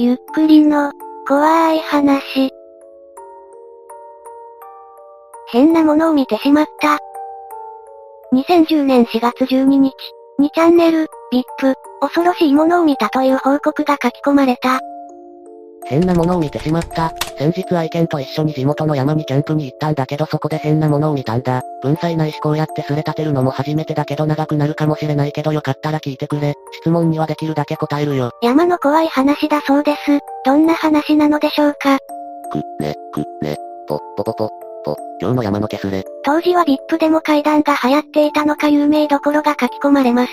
ゆっくりの、怖い話。変なものを見てしまった。2010年4月12日、2チャンネル、VIP、恐ろしいものを見たという報告が書き込まれた。変なものを見てしまった。先日愛犬と一緒に地元の山にキャンプに行ったんだけどそこで変なものを見たんだ。文才ないしこうやってすれ立てるのも初めてだけど長くなるかもしれないけどよかったら聞いてくれ。質問にはできるだけ答えるよ。山の怖い話だそうです。どんな話なのでしょうか？く、ね、く、ね、ぽ、ぽぽぽ、ぽ、今日の山のけすれ。当時は VIP でも階段が流行っていたのか有名どころが書き込まれます。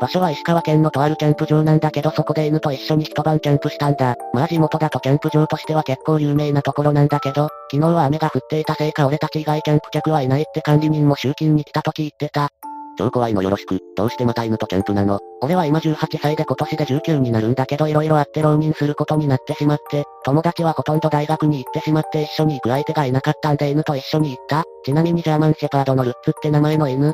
場所は石川県のとあるキャンプ場なんだけどそこで犬と一緒に一晩キャンプしたんだ。まあ地元だとキャンプ場としては結構有名なところなんだけど、昨日は雨が降っていたせいか俺たち以外キャンプ客はいないって管理人も集金に来た時言ってた。超怖いのよろしく。どうしてまた犬とキャンプなの？俺は今18歳で今年で19になるんだけど色々あって浪人することになってしまって、友達はほとんど大学に行ってしまって一緒に行く相手がいなかったんで犬と一緒に行った。ちなみにジャーマンシェパードのルッツって名前の犬、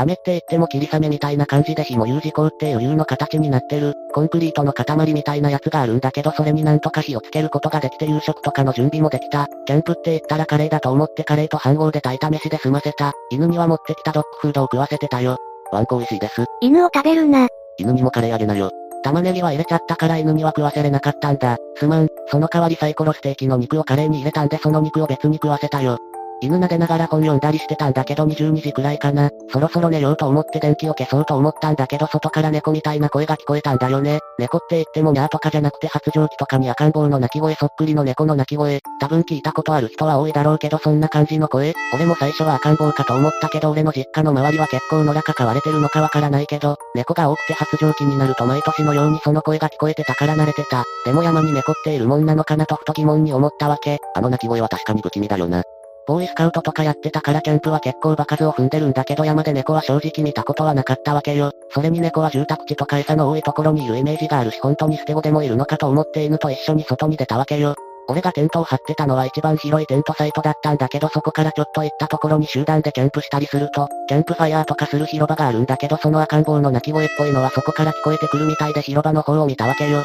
雨って言っても霧雨みたいな感じで火も U 字工って余裕の形になってる、コンクリートの塊みたいなやつがあるんだけどそれになんとか火をつけることができて夕食とかの準備もできた。キャンプって言ったらカレーだと思ってカレーと飯盒で炊いた飯で済ませた。犬には持ってきたドッグフードを食わせてたよ。ワンコ美味しいです。犬を食べるな。犬にもカレーあげなよ。玉ねぎは入れちゃったから犬には食わせれなかったんだ。すまん。その代わりサイコロステーキの肉をカレーに入れたんでその肉を別に食わせたよ。犬撫でながら本読んだりしてたんだけど22時くらいかな。そろそろ寝ようと思って電気を消そうと思ったんだけど外から猫みたいな声が聞こえたんだよね。猫って言ってもニャーとかじゃなくて発情期とかに赤ん坊の鳴き声そっくりの猫の鳴き声。多分聞いたことある人は多いだろうけどそんな感じの声。俺も最初は赤ん坊かと思ったけど俺の実家の周りは結構野良か飼われてるのかわからないけど、猫が多くて発情期になると毎年のようにその声が聞こえてたから慣れてた。でも山に猫っているもんなのかなとふと疑問に思ったわけ。あの鳴き声は確かに不気味だよな。ボーイスカウトとかやってたからキャンプは結構場数を踏んでるんだけど山で猫は正直見たことはなかったわけよ。それに猫は住宅地とか餌の多いところにいるイメージがあるし本当に捨て子でもいるのかと思って犬と一緒に外に出たわけよ。俺がテントを張ってたのは一番広いテントサイトだったんだけどそこからちょっと行ったところに集団でキャンプしたりすると、キャンプファイヤーとかする広場があるんだけどその赤ん坊の鳴き声っぽいのはそこから聞こえてくるみたいで広場の方を見たわけよ。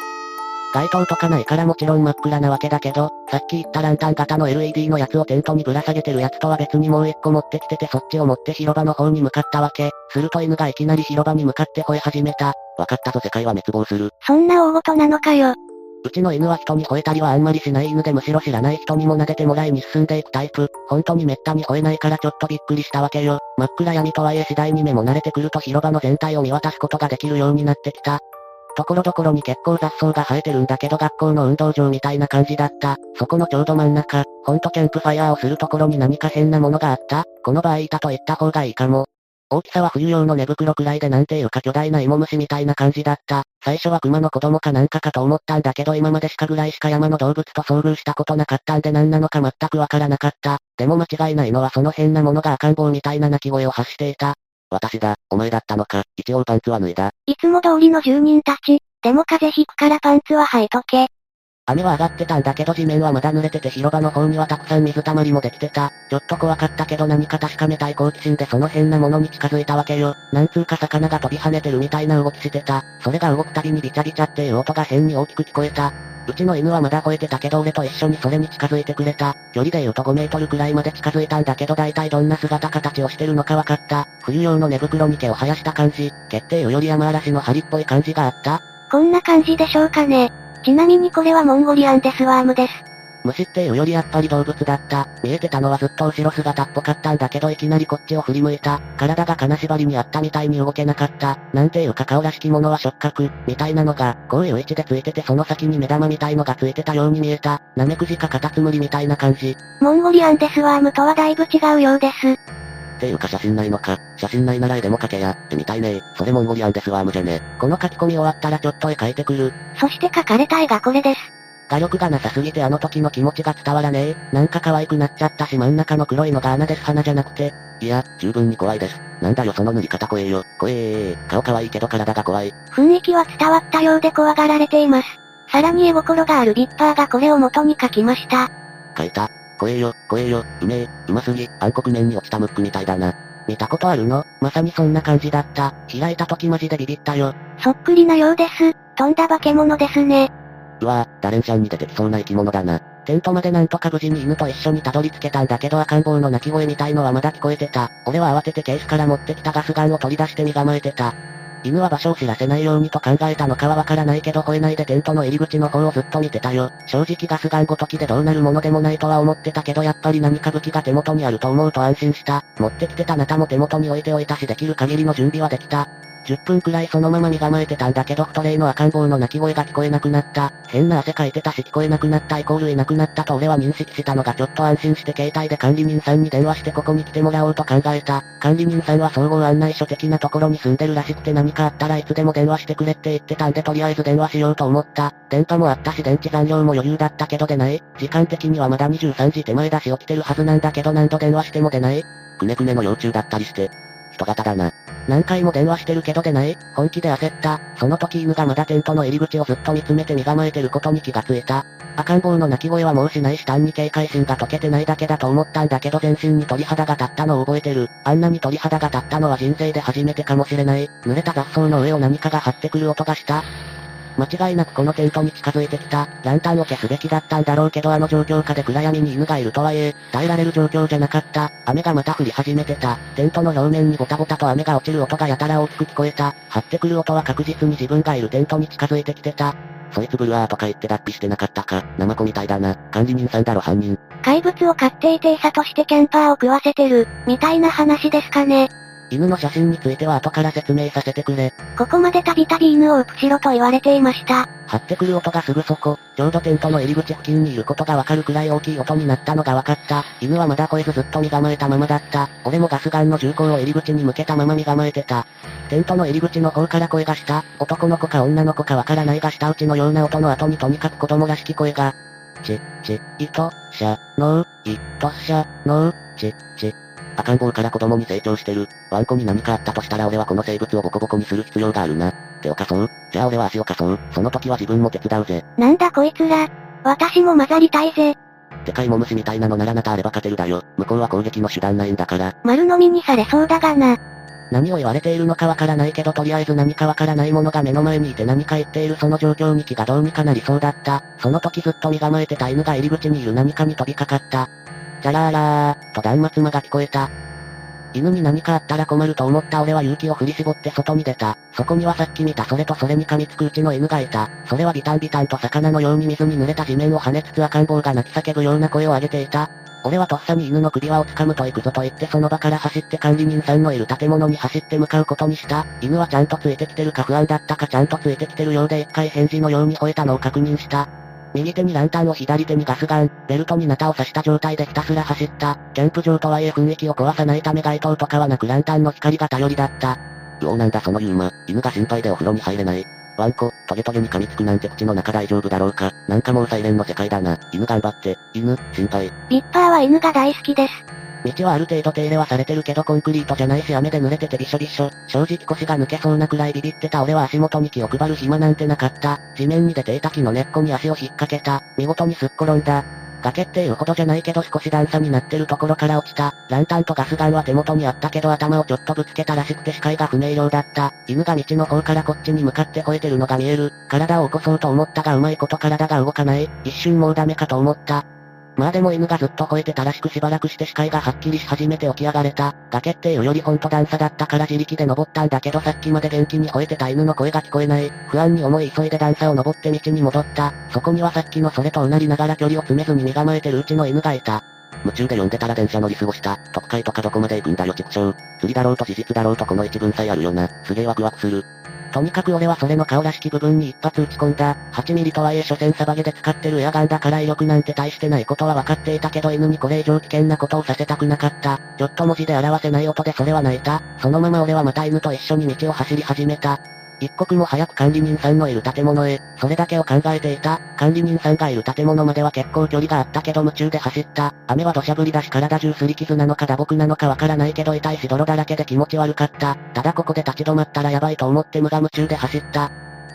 街灯とかないからもちろん真っ暗なわけだけど、さっき言ったランタン型の LED のやつをテントにぶら下げてるやつとは別にもう一個持ってきててそっちを持って広場の方に向かったわけ。すると犬がいきなり広場に向かって吠え始めた。わかったぞ世界は滅亡する。そんな大事なのかよ。うちの犬は人に吠えたりはあんまりしない犬でむしろ知らない人にも撫でてもらいに進んでいくタイプ。本当にめったに吠えないからちょっとびっくりしたわけよ。真っ暗闇とはいえ次第に目も慣れてくると広場の全体を見渡すことができるようになってきた。ところどころに結構雑草が生えてるんだけど学校の運動場みたいな感じだった。そこのちょうど真ん中、ほんとキャンプファイヤーをするところに何か変なものがあったこの場合いたと言った方がいいかも。大きさは冬用の寝袋くらいでなんていうか巨大な芋虫みたいな感じだった。最初は熊の子供かなんかかと思ったんだけど今まで鹿ぐらいしか山の動物と遭遇したことなかったんで何なのか全くわからなかった。でも間違いないのはその変なものが赤ん坊みたいな鳴き声を発していた。私だ、お前だったのか、一応パンツは脱いだ。いつも通りの住人たち、でも風邪ひくからパンツは履いとけ。雨は上がってたんだけど地面はまだ濡れてて広場の方にはたくさん水たまりもできてた。ちょっと怖かったけど何か確かめたい好奇心でその変なものに近づいたわけよ。なんつうか魚が飛び跳ねてるみたいな動きしてた。それが動くたびにビチャビチャっていう音が変に大きく聞こえた。うちの犬はまだ吠えてたけど俺と一緒にそれに近づいてくれた。距離で言うと5メートルくらいまで近づいたんだけど大体どんな姿形をしてるのか分かった。冬用の寝袋に毛を生やした感じ、決定より山嵐の針っぽい感じがあった。こんな感じでしょうかね。ちなみにこれはモンゴリアンデスワームです。虫っていうよりやっぱり動物だった。見えてたのはずっと後ろ姿っぽかったんだけどいきなりこっちを振り向いた。体が金縛りにあったみたいに動けなかった。なんていうか顔らしきものは触覚、みたいなのが、こういう位置でついててその先に目玉みたいのがついてたように見えた。ナメクジかカタツムリみたいな感じ。モンゴリアンデスワームとはだいぶ違うようです。っていうか写真ないのか。写真ないなら絵でも描けや、ってみたいねそれモンゴリアンデスワームじゃね。この書き込み終わったらちょっと絵描いてくる。そして書かれた絵がこれです。画力がなさすぎてあの時の気持ちが伝わらねえ。なんか可愛くなっちゃったし真ん中の黒いのが穴です花じゃなくて。いや、十分に怖いです。なんだよその塗り方怖えよ。怖えー。顔可愛いけど体が怖い。雰囲気は伝わったようで怖がられています。さらに絵心があるビッパーがこれを元に書きました。書いた。怖えよ、怖えよ、うめえ、うますぎ、暗黒面に落ちたムックみたいだな。見たことあるの？まさにそんな感じだった。開いた時マジでビビったよ。そっくりなようです。とんだ化け物ですね。うわぁ、ダレンシャンに出てきそうな生き物だな。テントまでなんとか無事に犬と一緒にたどり着けたんだけど赤ん坊の鳴き声みたいのはまだ聞こえてた。俺は慌ててケースから持ってきたガスガンを取り出して身構えてた。犬は場所を知らせないようにと考えたのかはわからないけど吠えないでテントの入り口の方をずっと見てたよ。正直ガスガンごときでどうなるものでもないとは思ってたけどやっぱり何か武器が手元にあると思うと安心した。持ってきてたナタも手元に置いておいたしできる限りの準備はできた。10分くらいそのまま身構えてたんだけど、フトレイの赤ん坊の泣き声が聞こえなくなった。変な汗かいてたし聞こえなくなったイコールいなくなったと俺は認識したのがちょっと安心して携帯で管理人さんに電話してここに来てもらおうと考えた。管理人さんは総合案内所的なところに住んでるらしくて何かあったらいつでも電話してくれって言ってたんでとりあえず電話しようと思った。電波もあったし電池残量も余裕だったけど出ない。時間的にはまだ23時手前だし起きてるはずなんだけど何度電話しても出ない。くねくねの幼虫だったりして。人型だな。何回も電話してるけど出ない本気で焦った。その時犬がまだテントの入り口をずっと見つめて身構えてることに気がついた。赤ん坊の鳴き声はもうしないし単に警戒心が解けてないだけだと思ったんだけど全身に鳥肌が立ったのを覚えてる。あんなに鳥肌が立ったのは人生で初めてかもしれない。濡れた雑草の上を何かが張ってくる音がした。間違いなくこのテントに近づいてきた。ランタンを消すべきだったんだろうけどあの状況下で暗闇に犬がいるとはいえ、耐えられる状況じゃなかった。雨がまた降り始めてた。テントの表面にボタボタと雨が落ちる音がやたら大きく聞こえた。張ってくる音は確実に自分がいるテントに近づいてきてた。そいつブルワーとか言って脱皮してなかったか。ナマコみたいだな。管理人さんだろ犯人。怪物を飼っていて餌としてキャンパーを食わせてる、みたいな話ですかね。犬の写真については後から説明させてくれ。ここまでたびたび犬をうプしろと言われていました。張ってくる音がすぐそこ、ちょうどテントの入り口付近にいることがわかるくらい大きい音になったのがわかった。犬はまだ吠えずずっと身構えたままだった。俺もガスガンの銃口を入り口に向けたまま身構えてた。テントの入り口の方から声がした。男の子か女の子かわからないが舌打ちのような音の後にとにかく子供らしき声が。ち、ち、いと、しゃ、のう、い、としゃ、のう、ち、ち、赤ん坊から子供に成長してる。ワンコに何かあったとしたら俺はこの生物をボコボコにする必要があるな。手を貸そうじゃあ俺は足を貸そう。その時は自分も手伝うぜ。なんだこいつら。私も混ざりたいぜ。でかいモムシみたいなのならなたあれば勝てるだよ。向こうは攻撃の手段ないんだから。丸飲みにされそうだがな。何を言われているのかわからないけどとりあえず何かわからないものが目の前にいて何か言っているその状況に気がどうにかなりそうだった。その時ずっと身構えてた犬が入り口にいる何かに飛びかかった。じゃらーらー、と断末魔が聞こえた。犬に何かあったら困ると思った俺は勇気を振り絞って外に出た。そこにはさっき見たそれとそれに噛みつくうちの犬がいた。それはビタンビタンと魚のように水に濡れた地面を跳ねつつ赤ん坊が泣き叫ぶような声を上げていた。俺はとっさに犬の首輪を掴むと行くぞと言ってその場から走って管理人さんのいる建物に走って向かうことにした。犬はちゃんとついてきてるか不安だったかちゃんとついてきてるようで一回返事のように吠えたのを確認した。右手にランタンを左手にガスガン、ベルトにナタを刺した状態でひたすら走った。キャンプ場とはいえ雰囲気を壊さないため街灯とかはなくランタンの光が頼りだった。うおなんだそのユーマ、犬が心配でお風呂に入れない。ワンコ、トゲトゲに噛みつくなんて口の中大丈夫だろうか。なんかもうサイレンの世界だな。犬頑張って。犬、心配。ビッパーは犬が大好きです。道はある程度手入れはされてるけどコンクリートじゃないし雨で濡れててびしょびしょ。正直腰が抜けそうなくらいビビってた俺は足元に気を配る暇なんてなかった。地面に出ていた木の根っこに足を引っ掛けた。見事にすっ転んだ。崖っていうほどじゃないけど少し段差になってるところから落ちた。ランタンとガスガンは手元にあったけど頭をちょっとぶつけたらしくて視界が不明瞭だった。犬が道の方からこっちに向かって吠えてるのが見える。体を起こそうと思ったがうまいこと体が動かない。一瞬もうダメかと思った。まあでも犬がずっと吠えてたらしくしばらくして視界がはっきりし始めて起き上がれた。崖っていうよりほんと段差だったから自力で登ったんだけどさっきまで元気に吠えてた犬の声が聞こえない。不安に思い急いで段差を登って道に戻った。そこにはさっきのそれとうなりながら距離を詰めずに身構えてるうちの犬がいた。夢中で読んでたら電車乗り過ごした。特会とかどこまで行くんだよ畜生。釣りだろうと事実だろうとこの一文さえあるよな。すげえワクワクする。とにかく俺はそれの顔らしき部分に一発撃ち込んだ。8ミリとはいえ所詮サバゲで使ってるエアガンだから威力なんて大してないことは分かっていたけど犬にこれ以上危険なことをさせたくなかった。ちょっと文字で表せない音でそれは泣いた。そのまま俺はまた犬と一緒に道を走り始めた。一刻も早く管理人さんのいる建物へ、それだけを考えていた。管理人さんがいる建物までは結構距離があったけど夢中で走った。雨は土砂降りだし体中すり傷なのか打撲なのかわからないけど痛いし泥だらけで気持ち悪かった。ただここで立ち止まったらやばいと思って無我夢中で走った。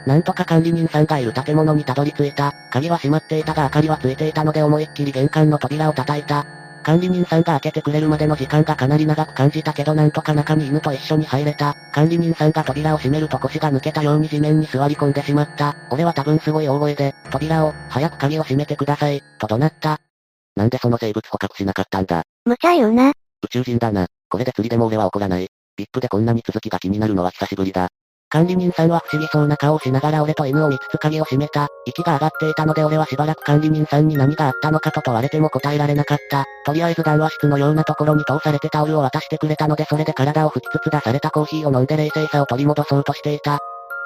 なんとか管理人さんがいる建物にたどり着いた。鍵は閉まっていたが明かりはついていたので思いっきり玄関の扉を叩いた。管理人さんが開けてくれるまでの時間がかなり長く感じたけどなんとか中に犬と一緒に入れた。管理人さんが扉を閉めると腰が抜けたように地面に座り込んでしまった。俺は多分すごい大声で、扉を、早く鍵を閉めてください、と怒鳴った。なんでその生物捕獲しなかったんだ？無茶言うな。宇宙人だな。これで釣りでも俺は怒らない。VIP でこんなに続きが気になるのは久しぶりだ。管理人さんは不思議そうな顔をしながら俺と犬を見つつ鍵を閉めた。息が上がっていたので俺はしばらく管理人さんに何があったのかと問われても答えられなかった。とりあえず談話室のようなところに通されてタオルを渡してくれたのでそれで体を拭きつつ出されたコーヒーを飲んで冷静さを取り戻そうとしていた。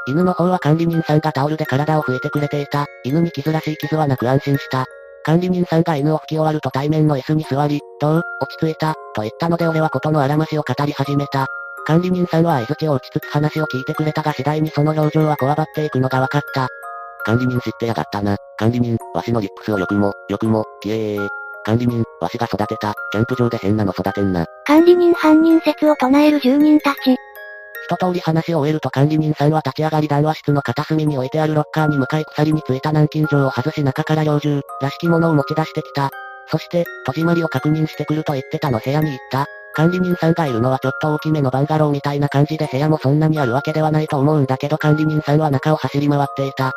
犬の方は管理人さんがタオルで体を拭いてくれていた。犬に傷らしい傷はなく安心した。管理人さんが犬を拭き終わると対面の椅子に座り、どう落ち着いたと言ったので俺はことのあらましを語り始めた。管理人さんは合図を打ちつつ話を聞いてくれたが次第にその表情はこわばっていくのが分かった。管理人知ってやがったな。管理人、わしのリップスをよくも、よくも、きえー。管理人、わしが育てた、キャンプ場で変なの育てんな。管理人犯人説を唱える住人たち。一通り話を終えると管理人さんは立ち上がり談話室の片隅に置いてあるロッカーに向かい鎖についた南京錠を外し中から猟銃、らしきものを持ち出してきた。そして、戸締まりを確認してくると言ってたの部屋に行った。管理人さんがいるのはちょっと大きめのバンガローみたいな感じで部屋もそんなにあるわけではないと思うんだけど管理人さんは中を走り回っていた。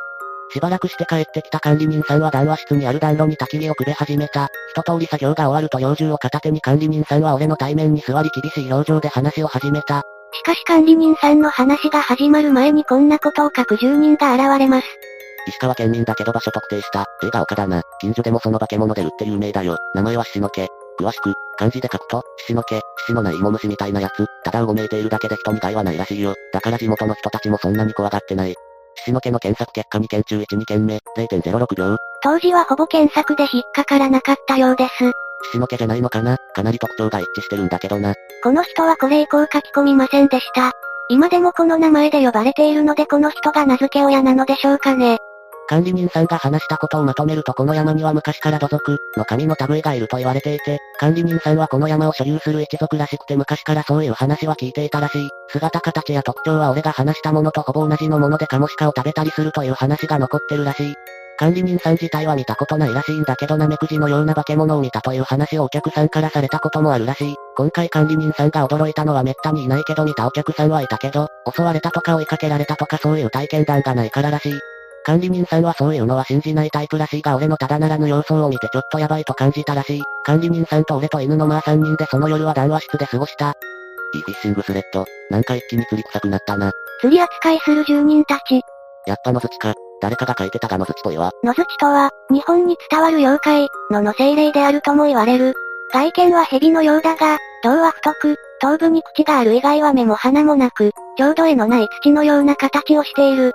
しばらくして帰ってきた管理人さんは談話室にある暖炉に焚き火をくべ始めた。一通り作業が終わると猟銃を片手に管理人さんは俺の対面に座り厳しい表情で話を始めた。しかし管理人さんの話が始まる前にこんなことを書く住人が現れます。石川県民だけど場所特定した。映画岡だな。近所でもその化け物で売って有名だよ。名前は獅の毛。詳しく、漢字で書くと、獅の毛、獅のない芋虫みたいなやつ、ただうごめいているだけで人に害はないらしいよ。だから地元の人たちもそんなに怖がってない。獅の毛。の検索結果2件中1、2件目、0.06秒。当時はほぼ検索で引っかからなかったようです。獅の毛。じゃないのかなかなり特徴が一致してるんだけどな。この人はこれ以降書き込みませんでした。今でもこの名前で呼ばれているのでこの人が名付け親なのでしょうかね。管理人さんが話したことをまとめるとこの山には昔から土族の神の類がいると言われていて、管理人さんはこの山を所有する一族らしくて昔からそういう話は聞いていたらしい。姿形や特徴は俺が話したものとほぼ同じのものでカモシカを食べたりするという話が残ってるらしい。管理人さん自体は見たことないらしいんだけどナメクジのような化け物を見たという話をお客さんからされたこともあるらしい。今回管理人さんが驚いたのはめったにいないけど見たお客さんはいたけど、襲われたとか追いかけられたとかそういう体験談がないかららしい。管理人さんはそういうのは信じないタイプらしいが俺のただならぬ様相を見てちょっとやばいと感じたらしい。管理人さんと俺と犬のまあ3人でその夜は談話室で過ごした。いいフィッシングスレッド。なんか一気に釣り臭くなったな。釣り扱いする住人たち。やっぱの土か。誰かが書いてたがの土といわ。の土とは、日本に伝わる妖怪、のの精霊であるとも言われる。外見は蛇のようだが、胴は太く、頭部に口がある以外は目も鼻もなく、ちょうど絵のない土のような形をしている。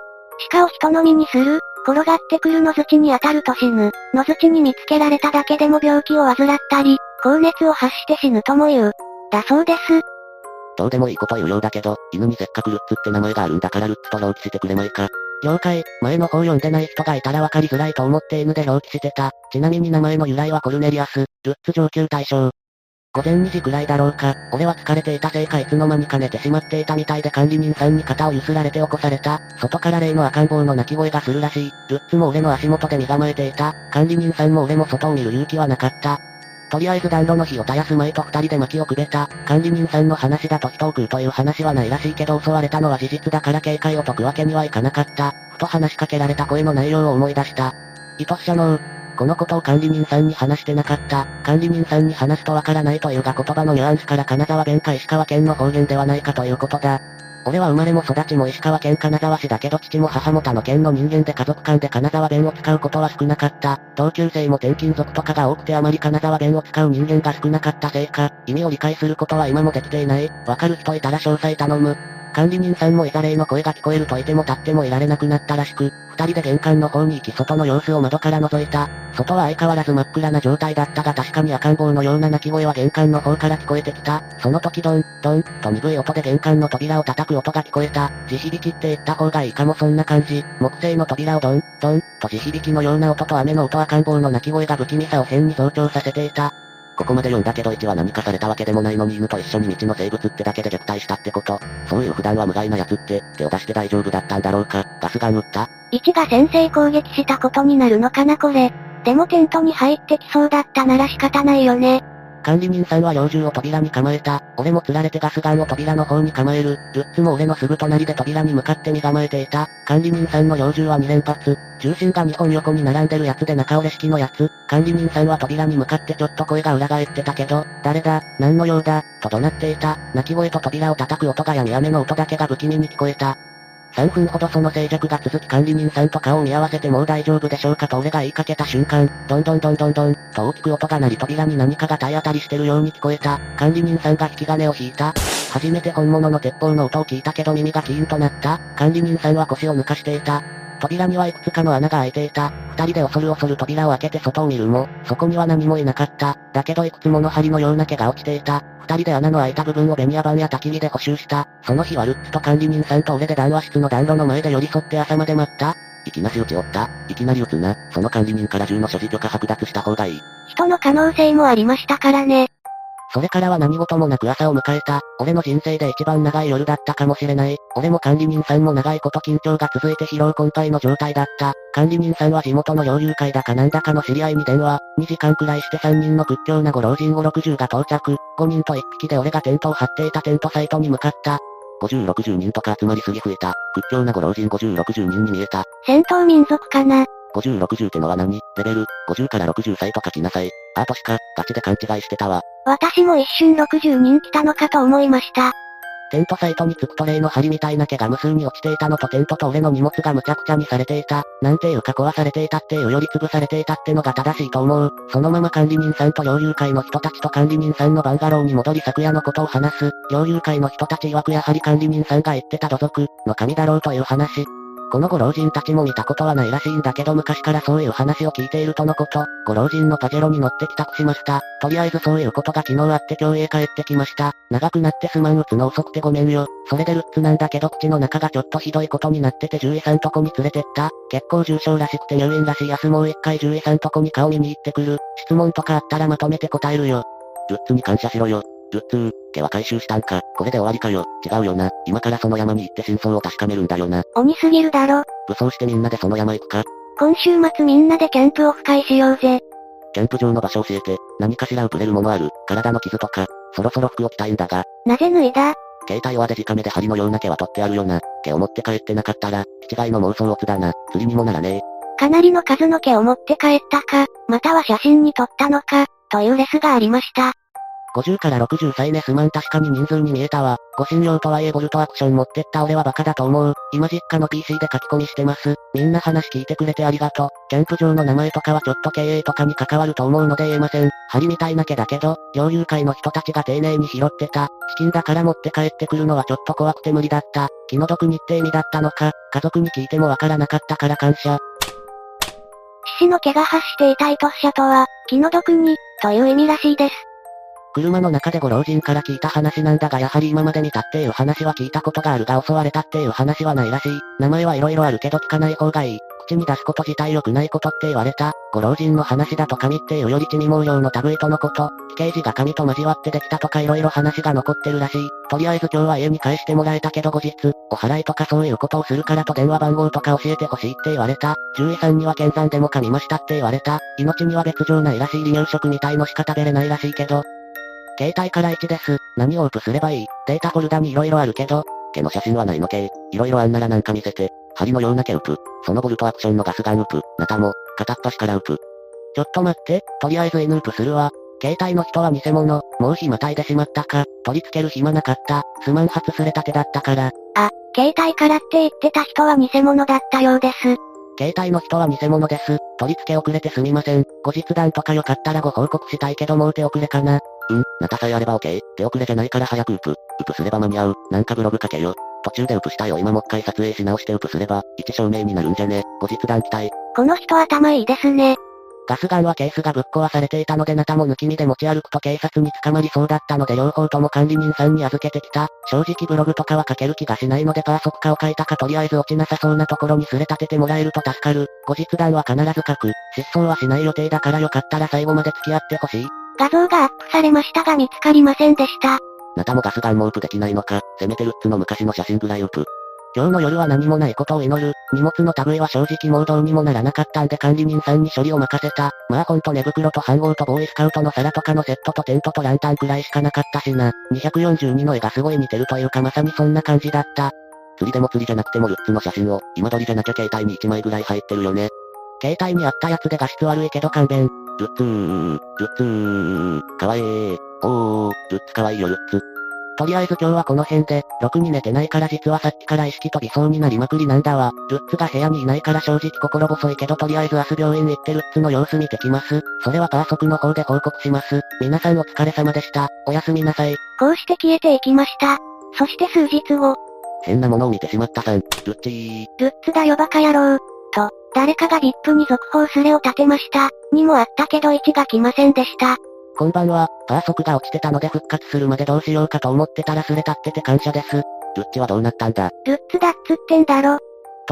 鹿を人飲みにする、転がってくる野槌に当たると死ぬ。野槌に見つけられただけでも病気を患ったり、高熱を発して死ぬとも言う。だそうです。どうでもいいこと言うようだけど、犬にせっかくルッツって名前があるんだからルッツと表記してくれまいか。了解、前の方読んでない人がいたらわかりづらいと思って犬で表記してた。ちなみに名前の由来はコルネリアス、ルッツ上級大将。午前2時くらいだろうか、俺は疲れていたせいかいつの間にか寝てしまっていたみたいで管理人さんに肩を揺すられて起こされた。外から例の赤ん坊の泣き声がするらしい。ルッツも俺の足元で身構えていた。管理人さんも俺も外を見る勇気はなかった。とりあえず暖炉の火を絶やす前と二人で薪をくべた。管理人さんの話だと人を食うという話はないらしいけど襲われたのは事実だから警戒を解くわけにはいかなかった。ふと話しかけられた声の内容を思い出した。愛し者のこのことを管理人さんに話してなかった。管理人さんに話すとわからないというが言葉のニュアンスから金沢弁か石川県の方言ではないかということだ。俺は生まれも育ちも石川県金沢市だけど父も母も他の県の人間で家族間で金沢弁を使うことは少なかった。同級生も転勤族とかが多くてあまり金沢弁を使う人間が少なかったせいか、意味を理解することは今もできていない。わかる人いたら詳細頼む。管理人さんもいざ霊の声が聞こえるといても立ってもいられなくなったらしく、二人で玄関の方に行き外の様子を窓から覗いた。外は相変わらず真っ暗な状態だったが確かに赤ん坊のような鳴き声は玄関の方から聞こえてきた。その時ドン、ドン、と鈍い音で玄関の扉を叩く音が聞こえた。地響きって言った方がいいかもそんな感じ。木製の扉をドン、ドン、と地響きのような音と雨の音赤ん坊の鳴き声が不気味さを変に増長させていた。ここまで読んだけど1は何かされたわけでもないのに犬と一緒に未知の生物ってだけで虐待したってこと。そういう普段は無害な奴って、手を出して大丈夫だったんだろうか。ガスガン撃った1が先制攻撃したことになるのかなこれ。でもテントに入ってきそうだったなら仕方ないよね。管理人さんは猟銃を扉に構えた。俺も釣られてガスガンを扉の方に構える。ルッツも俺のすぐ隣で扉に向かって身構えていた。管理人さんの猟銃は2連発。重心が2本横に並んでるやつで中折れ式のやつ。管理人さんは扉に向かってちょっと声が裏返ってたけど、誰だ？何の用だ？と怒鳴っていた。泣き声と扉を叩く音がやみ雨の音だけが不気味に聞こえた。3分ほどその静寂が続き管理人さんと顔を見合わせてもう大丈夫でしょうかと俺が言いかけた瞬間、どんどんどんどんどん、と大きく音が鳴り扉に何かが体当たりしてるように聞こえた。管理人さんが引き金を引いた。初めて本物の鉄砲の音を聞いたけど耳がキーンとなった。管理人さんは腰を抜かしていた。扉にはいくつかの穴が開いていた。二人で恐る恐る扉を開けて外を見るも、そこには何もいなかった。だけどいくつもの針のような毛が落ちていた。二人で穴の開いた部分をベニヤ板や焚き火で補修した。その日はルッツと管理人さんと俺で談話室の暖炉の前で寄り添って朝まで待った。いきなし撃ちおった。いきなり撃つな。その管理人から銃の所持許可剥奪した方がいい。人の可能性もありましたからね。それからは何事もなく朝を迎えた。俺の人生で一番長い夜だったかもしれない。俺も管理人さんも長いこと緊張が続いて疲労困憊の状態だった。管理人さんは地元の猟友会だかなんだかの知り合いに電話。2時間くらいして3人の屈強なご老人5、60が到着。5人と1匹で俺がテントを張っていたテントサイトに向かった。50、60人とか集まりすぎ増えた。屈強なご老人50、60人に見えた。戦闘民族かな50、60ってのは何？レベル、50から60歳と書きなさい。アートしか、ガチで勘違いしてたわ。私も一瞬60人来たのかと思いました。テントサイトに着くと例の針みたいな毛が無数に落ちていたのとテントと俺の荷物がむちゃくちゃにされていた。なんていうか壊されていたっていうより潰されていたってのが正しいと思う。そのまま管理人さんと猟友会の人たちと管理人さんのバンガローに戻り昨夜のことを話す。猟友会の人たち曰くやはり管理人さんが言ってた土族の神だろうという話。このご老人たちも見たことはないらしいんだけど昔からそういう話を聞いているとのこと。ご老人のパジェロに乗って帰宅しました。とりあえずそういうことが昨日あって今日へ帰ってきました。長くなってすまん打つの遅くてごめんよ。それでルッツなんだけど口の中がちょっとひどいことになってて獣医さんとこに連れてった。結構重症らしくて入院らしい明日もう一回獣医さんとこに顔見に行ってくる。質問とかあったらまとめて答えるよ。ルッツに感謝しろよ。ルッツー、毛は回収したんか。これで終わりかよ。違うよな。今からその山に行って真相を確かめるんだよな。鬼すぎるだろ。武装してみんなでその山行くか。今週末みんなでキャンプオフ会しようぜ。キャンプ場の場所教えて、何かしら売れるものある。体の傷とか、そろそろ服を着たいんだが。なぜ脱いだ？携帯はデジカメで針のような毛は取ってあるよな。毛を持って帰ってなかったら、気違いの妄想オツだな。釣りにもならねえ。かなりの数の毛を持って帰ったか、または写真に撮ったのか、というレスがありました。50から60歳ねすまん確かに人数に見えたわ。ご信用とはいえボルトアクション持ってった俺はバカだと思う。今実家の PC で書き込みしてます。みんな話聞いてくれてありがとう。キャンプ場の名前とかはちょっと経営とかに関わると思うので言えません。針みたいな毛だけど、猟友会の人たちが丁寧に拾ってた。資金だから持って帰ってくるのはちょっと怖くて無理だった。気の毒にって意味だったのか、家族に聞いてもわからなかったから感謝。獅子の毛が発していたイトス社とは、気の毒に、という意味らしいです。車の中でご老人から聞いた話なんだがやはり今まで見たっていう話は聞いたことがあるが襲われたっていう話はないらしい。名前はいろいろあるけど聞かない方がいい。口に出すこと自体良くないことって言われた。ご老人の話だと神っていうより地味毛量の類とのこと。刑事が神と交わってできたとか色々話が残ってるらしい。とりあえず今日は家に返してもらえたけど後日、お払いとかそういうことをするからと電話番号とか教えてほしいって言われた。獣医さんには検算でも噛みましたって言われた。命には別状ないらしい離乳食みたいのしか食べれないらしいけど、携帯から1です。何をウープすればいい？データフォルダに色々あるけど、毛の写真はないのけ色々あんならなんか見せて。針のような毛ウープ。そのボルトアクションのガスガンウープ。ナタも、片っ端からウープ。ちょっと待って、とりあえず N ウープするわ。携帯の人は偽物。もう日またいでしまったか。取り付ける暇なかった。すまん初すれたてだったから。あ、携帯からって言ってた人は偽物だったようです。携帯の人は偽物です。取り付け遅れてすみません。後日談とかよかったらご報告したいけどもう手遅れかな。うん、ナタさえあれば OK。手遅れじゃないから早くウプ。ウプすれば間に合う。なん。かブログ書けよ。途中でウプしたよ今もっかい撮影し直してウプすれば、位置証明になるん。じゃね。後日談期待。この人頭いいですね。ガスガンはケースがぶっ壊されていたのでナタも抜き身で持ち歩くと警察に捕まりそうだったので両方とも管理人さん。に預けてきた。正直ブログとかは書ける気がしないのでパーソク化を書いたかとりあえず落ちなさそうなところにすれ立ててもらえると助かる。後日談は必ず書く。失踪はしない予定だからよかったら最後まで付き合ってほしい。画像がアップされましたが見つかりませんでした。ナタもガスガンもウープできないのか、せめてルッツの昔の写真ぐらいウープ。今日の夜は何もないことを祈る。荷物の類は正直もうどうにもならなかったんで管理人さんに処理を任せた。まあほんと寝袋と飯盒とボーイスカウトの皿とかのセットとテントとランタンくらいしかなかったしな。242の絵がすごい似てるというかまさにそんな感じだった。釣りでも釣りじゃなくてもルッツの写真を、今撮りじゃなきゃ携帯に1枚ぐらい入ってるよね。携帯にあったやつで画質悪いけど勘弁。ルッツー、ルッツー、かわいい。おー、ルッツかわいいよルッツ。とりあえず今日はこの辺で、ろくに寝てないから実はさっきから意識飛びそうになりまくりなんだわ。ルッツが部屋にいないから正直心細いけどとりあえず明日病院行ってルッツの様子見てきます。それはパーソクの方で報告します。皆さんお疲れ様でした。おやすみなさい。こうして消えていきました。そして数日後。変なものを見てしまったさん。ルッチー。ルッツだよバカ野郎。と、誰かが VIP に続報スレを立てました。にもあったけど1が来ませんでした。こんばんは、パー速が落ちてたので復活するまでどうしようかと思ってたらすれ立ってて感謝です。ルッチはどうなったんだ？ルッツだっつってんだろ。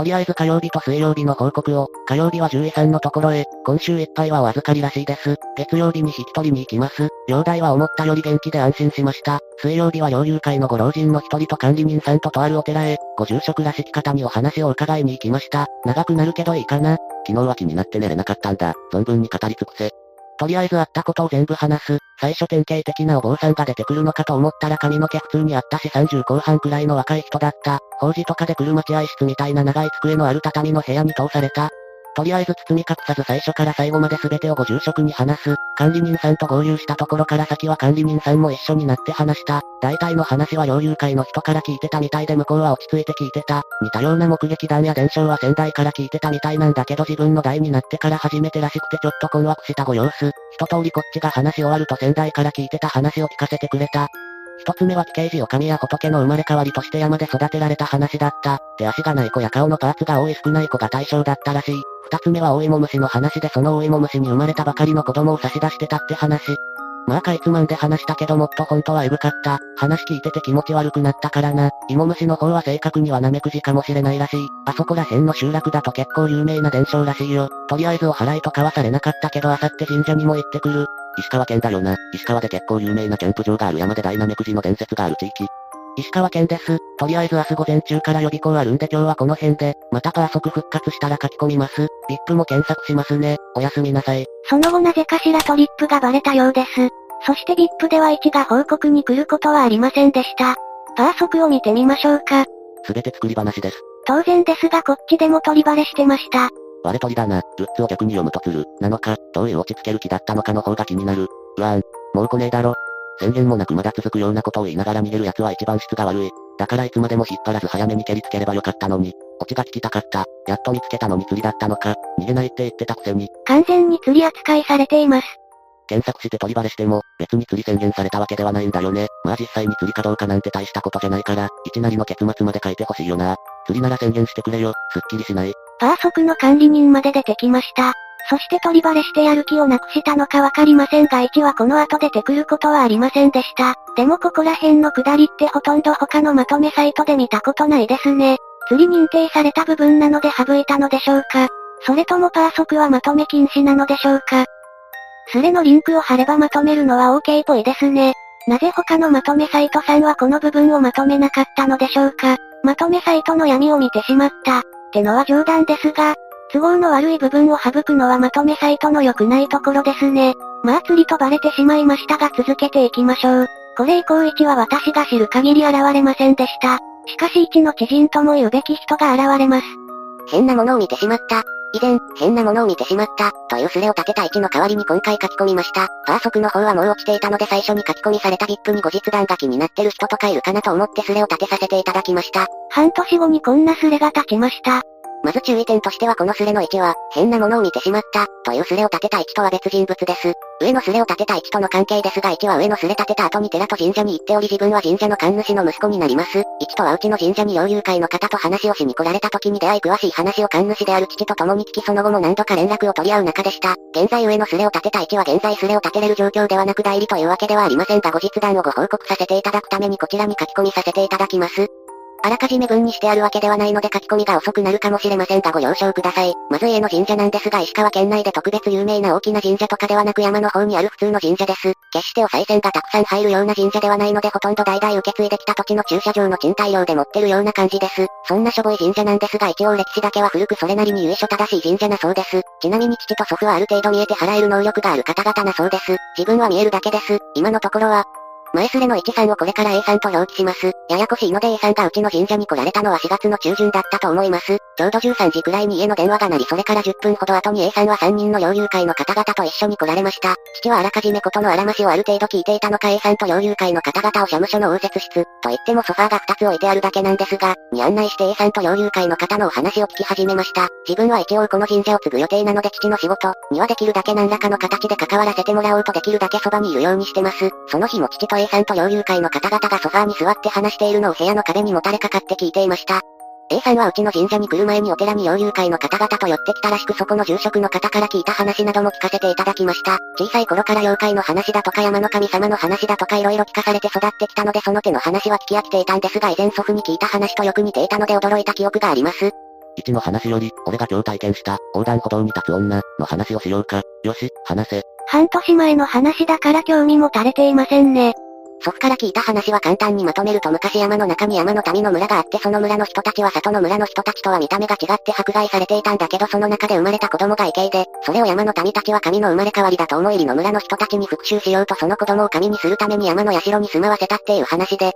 とりあえず火曜日と水曜日の報告を、火曜日は獣医さんのところへ、今週いっぱいはお預かりらしいです。月曜日に引き取りに行きます。容体は思ったより元気で安心しました。水曜日は猟友会のご老人の一人と管理人さんととあるお寺へ、ご住職らしき方にお話を伺いに行きました。長くなるけどいいかな昨日は気になって寝れなかったんだ。存分に語り尽くせ。とりあえずあったことを全部話す。最初典型的なお坊さんが出てくるのかと思ったら髪の毛普通にあったし30後半くらいの若い人だった。法事とかで来る待合室みたいな長い机のある畳の部屋に通された。とりあえず包み隠さず最初から最後まで全てをご住職に話す。管理人さんと合流したところから先は管理人さんも一緒になって話した。大体の話は猟友会の人から聞いてたみたいで向こうは落ち着いて聞いてた。似たような目撃談や伝承は先代から聞いてたみたいなんだけど自分の代になってから初めてらしくてちょっと困惑したご様子。一通りこっちが話し終わると先代から聞いてた話を聞かせてくれた。一つ目は奇形寺神や仏の生まれ変わりとして山で育てられた話だった。手足がない子や顔のパーツが多い少ない子が対象だったらしい。二つ目は大芋虫の話でその大芋虫に生まれたばかりの子供を差し出してたって話。まあかいつまんで話したけどもっと本当はエグかった。話聞いてて気持ち悪くなったからな。芋虫の方は正確にはナメクジかもしれないらしい。あそこら辺の集落だと結構有名な伝承らしいよ。とりあえずお払いとかはされなかったけどあさって神社にも行ってくる。石川県だよな。石川で結構有名なキャンプ場がある山でダイナメクジの伝説がある地域。石川県です。とりあえず明日午前中から予備校あるんで今日はこの辺で、またパー速復活したら書き込みます。VIP も検索しますね。おやすみなさい。その後なぜかしらトリップがバレたようです。そして VIP では1が報告に来ることはありませんでした。パー速を見てみましょうか。すべて作り話です。当然ですがこっちでも取りバレしてました。バレ取りだな。ルッツを逆に読むとつる。なのか、どういう落ち着ける気だったのかの方が気になる。うわん。もう来ねえだろ。宣言もなくまだ続くようなことを言いながら逃げる奴は一番質が悪い。だからいつまでも引っ張らず早めに蹴りつければよかったのに。オチが聞きたかった。やっと見つけたのに釣りだったのか。逃げないって言ってたくせに。完全に釣り扱いされています。検索して取りバレしても、別に釣り宣言されたわけではないんだよね。まあ実際に釣りかどうかなんて大したことじゃないから、一なりの結末まで書いてほしいよな。釣りなら宣言してくれよ。すっきりしない。パー速の管理人まで出てきました。そして取りバレしてやる気をなくしたのかわかりませんが1はこの後出てくることはありませんでした。でもここら辺の下りってほとんど他のまとめサイトで見たことないですね。釣り認定された部分なので省いたのでしょうかそれともパー速はまとめ禁止なのでしょうかスレのリンクを貼ればまとめるのは OK っぽいですね。なぜ他のまとめサイトさんはこの部分をまとめなかったのでしょうかまとめサイトの闇を見てしまった。ってのは冗談ですが、都合の悪い部分を省くのはまとめサイトの良くないところですね。まあ釣りとバレてしまいましたが続けていきましょう。これ以降1は私が知る限り現れませんでした。しかし1の知人とも言うべき人が現れます。変なものを見てしまった。以前、変なものを見てしまった、というスレを立てた位置の代わりに今回書き込みました。パー速の方はもう落ちていたので最初に書き込みされた VIP に後日談が気になってる人とかいるかなと思ってスレを立てさせていただきました。半年後にこんなスレが立ちました。まず注意点としてはこのスレの位置は、変なものを見てしまった、というスレを立てた位置とは別人物です。上のスレを立てた位置との関係ですが1は上のスレ立てた後に寺と神社に行っており自分は神社の神主の息子になります。1とはうちの神社に猟友会の方と話をしに来られた時に出会い詳しい話を神主である父と共に聞きその後も何度か連絡を取り合う仲でした。現在上のスレを立てた位置は現在スレを立てれる状況ではなく代理というわけではありませんが後日談をご報告させていただくためにこちらに書き込みさせていただきます。あらかじめ文にしてあるわけではないので書き込みが遅くなるかもしれませんがご了承ください。まず家の神社なんですが石川県内で特別有名な大きな神社とかではなく山の方にある普通の神社です。決してお賽銭がたくさん入るような神社ではないのでほとんど代々受け継いできた土地の駐車場の賃貸料で持ってるような感じです。そんなしょぼい神社なんですが一応歴史だけは古くそれなりに由緒正しい神社なそうです。ちなみに父と祖父はある程度見えて払える能力がある方々なそうです。自分は見えるだけです。今のところは、前すれの1さんをこれから A さんと表記します。ややこしいので A さんがうちの神社に来られたのは4月の中旬だったと思います。ちょうど13時くらいに家の電話が鳴りそれから10分ほど後に A さんは3人の猟友会の方々と一緒に来られました。父はあらかじめことのあらましをある程度聞いていたのか A さんと猟友会の方々を社務所の応接室、と言ってもソファーが2つ置いてあるだけなんですが、に案内して A さんと猟友会の方のお話を聞き始めました。自分は一応この神社を継ぐ予定なので父の仕事にはできるだけ何らかの形で関わらせてもらおうとできるだけそばにいるようにしてます。その日も父と A さんと猟友会の方々がソファーに座って話しているのを部屋の壁にもたれかかって聞いていました。A さんはうちの神社に来る前にお寺に猟友会の方々と寄ってきたらしくそこの住職の方から聞いた話なども聞かせていただきました。小さい頃から妖怪の話だとか山の神様の話だとか色々聞かされて育ってきたのでその手の話は聞き飽きていたんですが以前祖父に聞いた話とよく似ていたので驚いた記憶があります。1の話より、俺が今日体験した、横断歩道に立つ女、の話をしようか。よし、話せ。半年前の話だから興味も垂れていませんね。祖父から聞いた話は簡単にまとめると昔山の中に山の民の村があってその村の人たちは里の村の人たちとは見た目が違って迫害されていたんだけどその中で生まれた子供が異形で、それを山の民たちは神の生まれ変わりだと思いりの村の人たちに復讐しようとその子供を神にするために山の社に住まわせたっていう話で、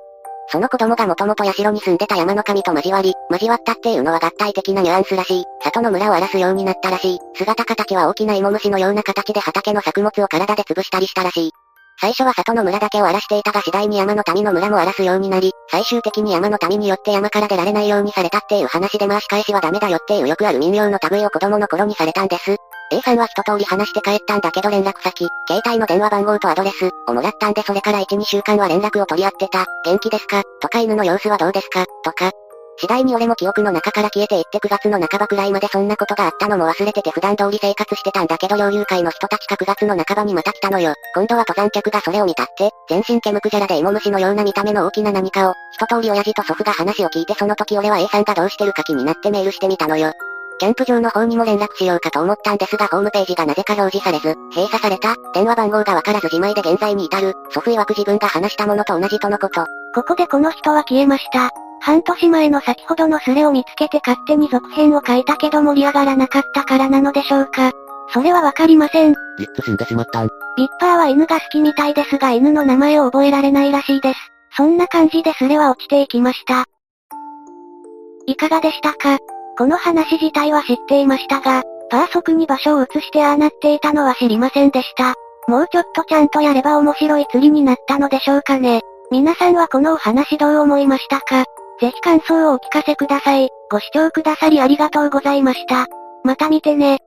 その子供がもともと社に住んでた山の神と交わり、交わったっていうのは合体的なニュアンスらしい。里の村を荒らすようになったらしい。姿形は大きな芋虫のような形で畑の作物を体で潰したりしたらしい。最初は里の村だけを荒らしていたが次第に山の民の村も荒らすようになり、最終的に山の民によって山から出られないようにされたっていう話で回し返しはダメだよっていうよくある民謡の類を子供の頃にされたんです。A さんは一通り話して帰ったんだけど連絡先、携帯の電話番号とアドレスをもらったんでそれから1、2週間は連絡を取り合ってた。元気ですか？とか犬の様子はどうですか？とか、次第に俺も記憶の中から消えていって9月の半ばくらいまでそんなことがあったのも忘れてて普段通り生活してたんだけど猟友会の人たちが9月の半ばにまた来たのよ。今度は登山客がそれを見たって、全身毛むくじゃらで芋虫のような見た目の大きな何かを、一通り親父と祖父が話を聞いてその時俺は A さんがどうしてるか気になってメールしてみたのよ。キャンプ場の方にも連絡しようかと思ったんですがホームページがなぜか表示されず、閉鎖された、電話番号がわからず自前で現在に至る、祖父曰く自分が話したものと同じとのこと。ここでこの人は消えました。半年前の先ほどのスレを見つけて勝手に続編を書いたけど盛り上がらなかったからなのでしょうか。それはわかりません。リッツ死んでしまったん。ビッパーは犬が好きみたいですが犬の名前を覚えられないらしいです。そんな感じでスレは落ちていきました。いかがでしたか？この話自体は知っていましたが、パーソクに場所を移してああなっていたのは知りませんでした。もうちょっとちゃんとやれば面白い釣りになったのでしょうかね。皆さんはこのお話どう思いましたか？ぜひ感想をお聞かせください。ご視聴くださりありがとうございました。また見てね。